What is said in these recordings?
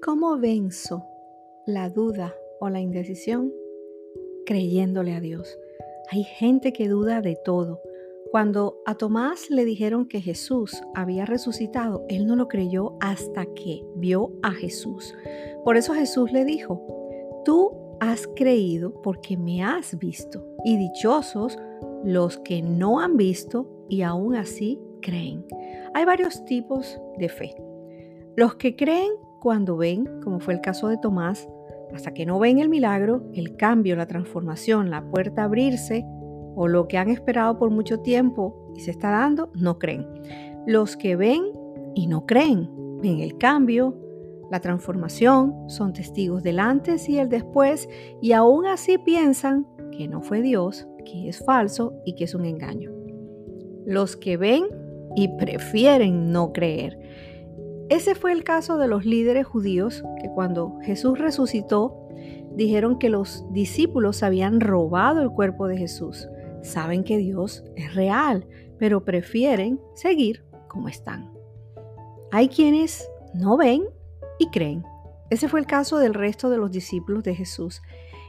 ¿Cómo venzo la duda o la indecisión? Creyéndole a Dios. Hay gente que duda de todo. Cuando a Tomás le dijeron que Jesús había resucitado, él no lo creyó hasta que vio a Jesús. Por eso Jesús le dijo, tú has creído porque me has visto. Y dichosos los que no han visto y aún así creen. Hay varios tipos de fe. Los que creen cuando ven, como fue el caso de Tomás, hasta que no ven el milagro, el cambio, la transformación, la puerta abrirse o lo que han esperado por mucho tiempo y se está dando, no creen. Los que ven y no creen, ven el cambio, la transformación, son testigos del antes y el después y aún así piensan que no fue Dios, que es falso y que es un engaño. Los que ven y prefieren no creer. Ese fue el caso de los líderes judíos que cuando Jesús resucitó dijeron que los discípulos habían robado el cuerpo de Jesús. Saben que Dios es real, pero prefieren seguir como están. Hay quienes no ven y creen. Ese fue el caso del resto de los discípulos de Jesús.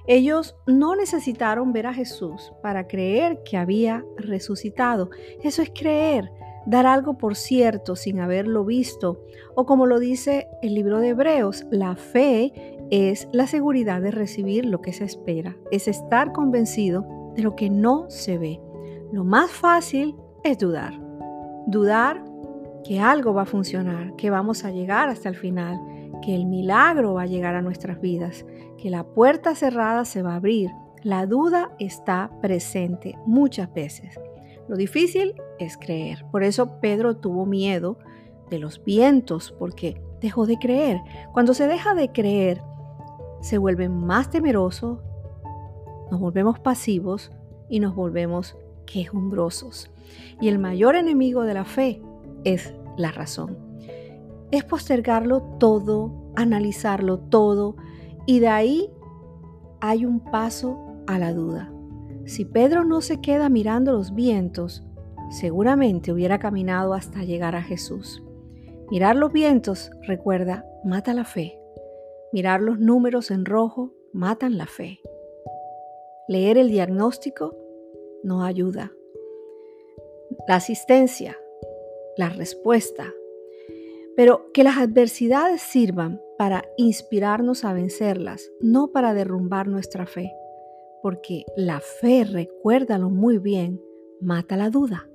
Ellos no necesitaron ver a Jesús para creer que había resucitado. Eso es creer dar algo por cierto sin haberlo visto, o como lo dice el libro de Hebreos, la fe es la seguridad de recibir lo que se espera, es estar convencido de lo que no se ve. Lo más fácil es dudar, dudar que algo va a funcionar, que vamos a llegar hasta el final, que el milagro va a llegar a nuestras vidas, que la puerta cerrada se va a abrir. La duda está presente muchas veces. Lo difícil es creer. Por eso Pedro tuvo miedo de los vientos, porque dejó de creer. Cuando se deja de creer, se vuelve más temeroso, nos volvemos pasivos y nos volvemos quejumbrosos. Y el mayor enemigo de la fe es la razón. Es postergarlo todo, analizarlo todo, y de ahí hay un paso a la duda. Si Pedro no se queda mirando los vientos, seguramente hubiera caminado hasta llegar a Jesús. Mirar los vientos, recuerda, mata la fe. Mirar los números en rojo matan la fe. Leer el diagnóstico no ayuda. La asistencia, la respuesta. Pero que las adversidades sirvan para inspirarnos a vencerlas, no para derrumbar nuestra fe porque la fe, recuérdalo muy bien, mata la duda.